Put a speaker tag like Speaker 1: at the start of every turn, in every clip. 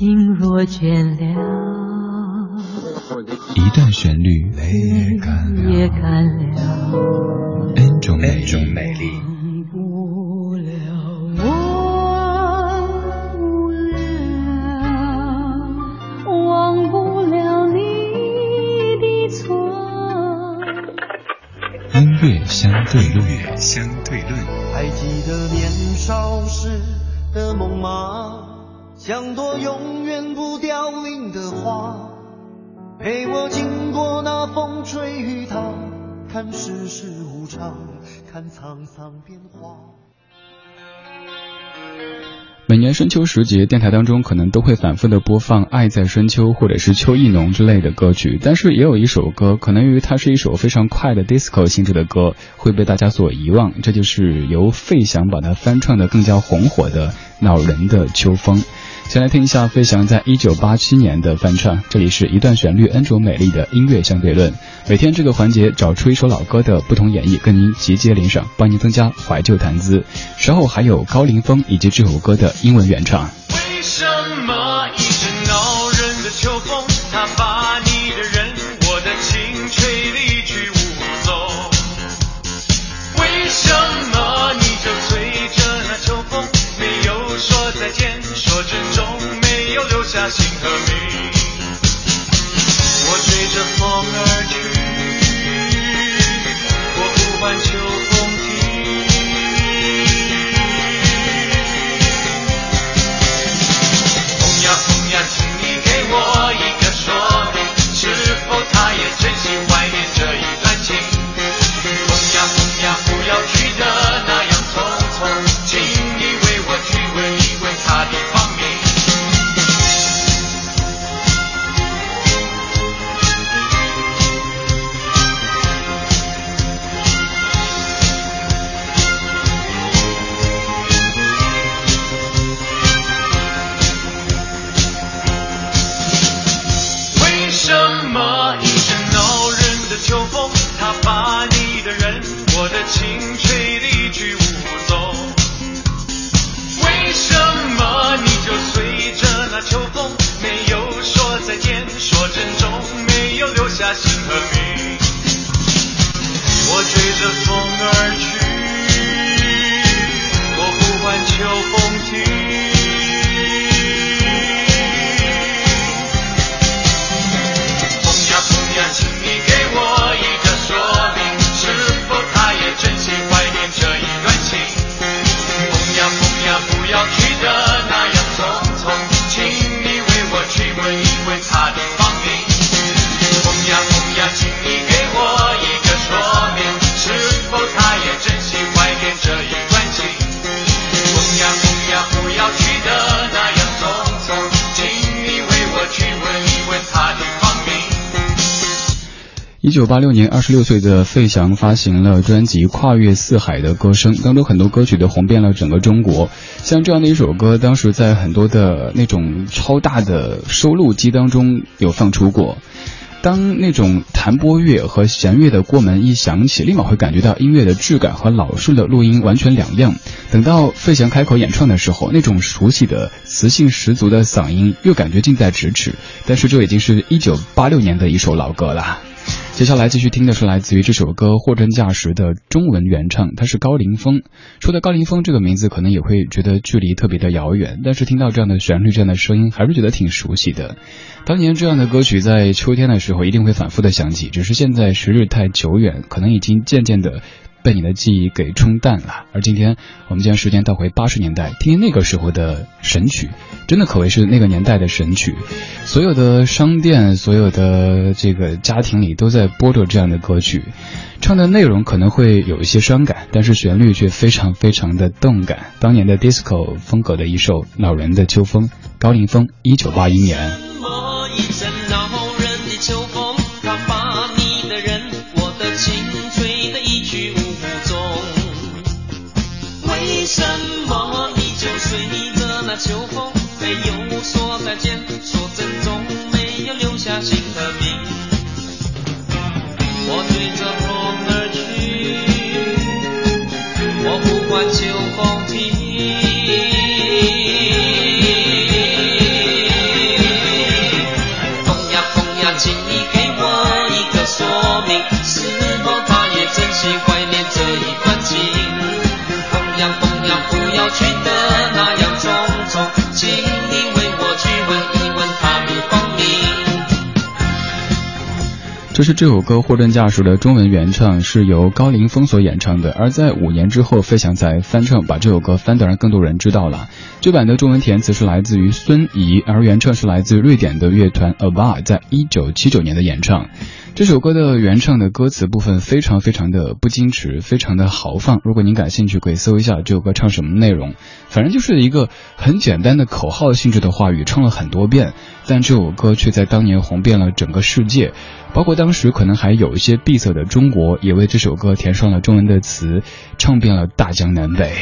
Speaker 1: 心若倦了，
Speaker 2: 一段旋律，
Speaker 1: 泪也干了，
Speaker 2: 恩种美丽。
Speaker 1: 忘不了，忘不了，忘不了你的错。
Speaker 2: 音乐相对论，相对论。
Speaker 3: 还记得年少时的梦吗？像朵永远不凋零的花，陪我经过那风吹雨打，看世事无常，看沧桑变化。
Speaker 2: 每年深秋时节，电台当中可能都会反复的播放《爱在深秋》或者是《秋意浓》之类的歌曲，但是也有一首歌，可能由于它是一首非常快的 disco 性质的歌，会被大家所遗忘。这就是由费翔把它翻唱的更加红火的《恼人的秋风》。先来听一下费翔在一九八七年的翻唱，这里是一段旋律恩卓美丽的音乐相对论。每天这个环节找出一首老歌的不同演绎，跟您集结联赏，帮您增加怀旧谈资。稍后还有高凌风以及这首歌的英文原唱。
Speaker 4: 为什么一直和名？我追着风而去，我呼唤秋风停。风呀风呀，请你给我一个说明，是否他也真心怀念这一段情？风呀风呀，不要去的一
Speaker 2: 九八六年，二十六岁的费翔发行了专辑《跨越四海的歌声》，当中很多歌曲都红遍了整个中国。像这样的一首歌，当时在很多的那种超大的收录机当中有放出过。当那种弹拨乐和弦乐的过门一响起，立马会感觉到音乐的质感和老式的录音完全两样。等到费翔开口演唱的时候，那种熟悉的磁性十足的嗓音又感觉近在咫尺。但是这已经是一九八六年的一首老歌了。接下来继续听的是来自于这首歌《货真价实》的中文原唱，他是高凌风。说到高凌风这个名字，可能也会觉得距离特别的遥远，但是听到这样的旋律、这样的声音，还是觉得挺熟悉的。当年这样的歌曲在秋天的时候一定会反复的响起，只是现在时日太久远，可能已经渐渐的被你的记忆给冲淡了。而今天我们将时间倒回八十年代，听听那个时候的神曲，真的可谓是那个年代的神曲。所有的商店，所有的这个家庭里都在播着这样的歌曲，唱的内容可能会有一些伤感，但是旋律却非常非常的动感。当年的 disco 风格的一首《恼人的秋风》，高凌风，一九八一年。
Speaker 4: 什么一阵恼人的秋风，秋风，没有说再见，说珍重，
Speaker 2: 就是这首歌货真价实的中文原唱，是由高凌风所演唱的。而在五年之后，费翔才翻唱，把这首歌翻得让更多人知道了。这版的中文填词是来自于孙怡，而原唱是来自瑞典的乐团 Ava，在一九七九年的演唱。这首歌的原唱的歌词部分非常非常的不矜持，非常的豪放。如果您感兴趣，可以搜一下这首歌唱什么内容。反正就是一个很简单的口号性质的话语，唱了很多遍。但这首歌却在当年红遍了整个世界，包括当时可能还有一些闭塞的中国，也为这首歌填上了中文的词，唱遍了大江南北。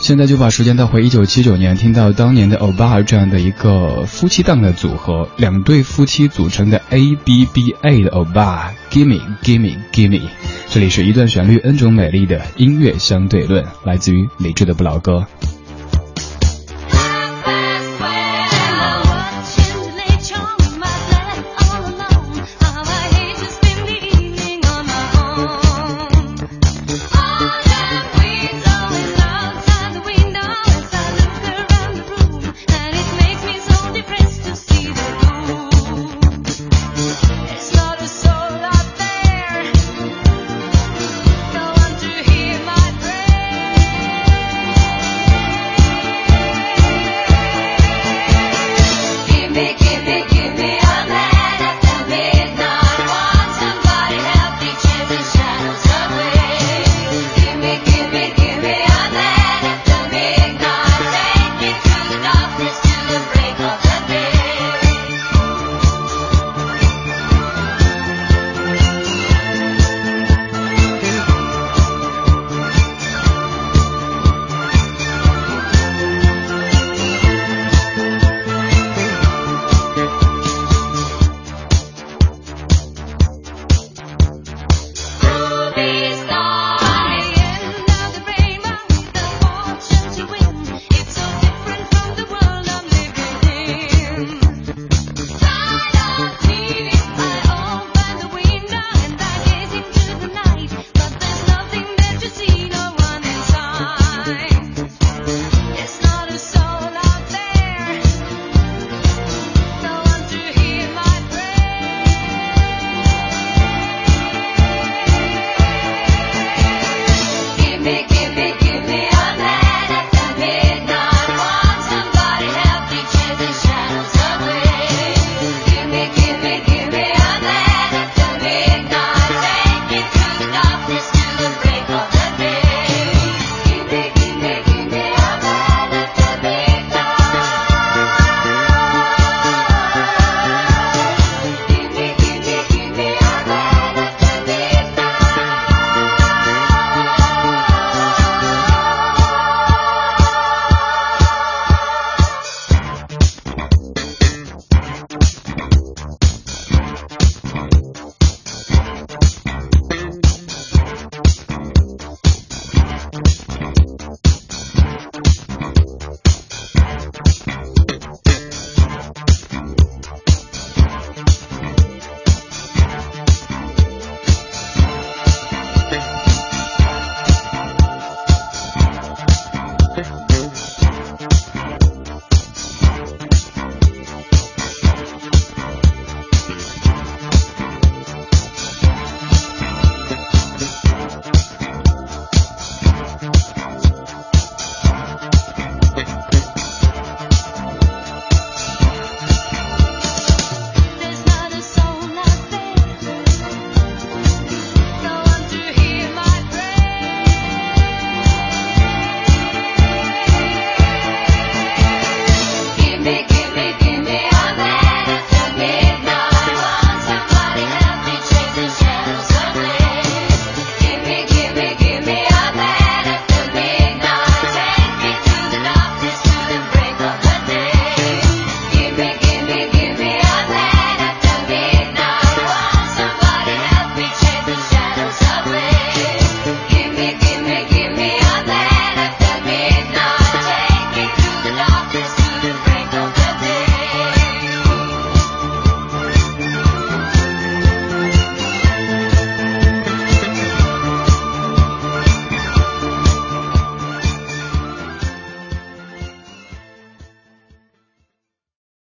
Speaker 2: 现在就把时间倒回一九七九年，听到当年的欧巴这样的一个夫妻档的组合，两对夫妻组成的 A B B A 的欧巴，Gimme Gimme Gimme，这里是一段旋律，N 种美丽的音乐相对论，来自于理智的不老歌。